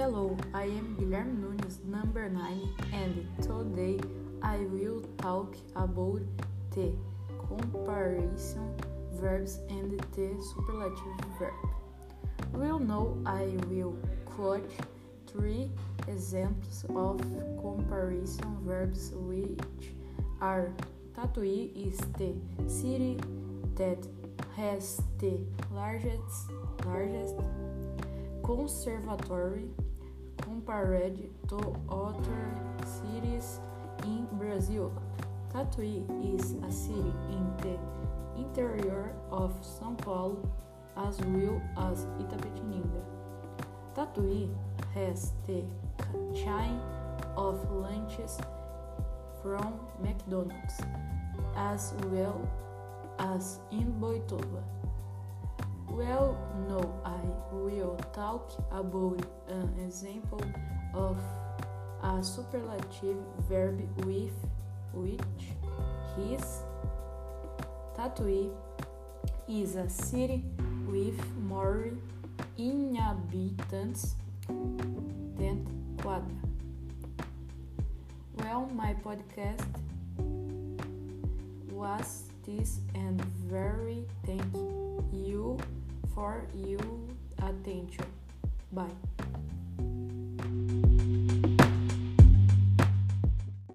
Hello, I am Guilherme Nunes, number 9, and today I will talk about the comparison verbs and the superlative verb. We'll know I will quote three examples of comparison verbs which are Tatuí is the city that has the largest largest conservatory compared to other cities in Brazil. Tatuí is a city in the interior of São Paulo as well as Itapetininga. Tatuí has the chain of lunches from McDonald's as well as in Boituva. Well, now I will talk about an example of a superlative verb with which his Tatuí is a city with more inhabitants than Quadra. Well, my podcast was this and very thank you for your attention. Bye.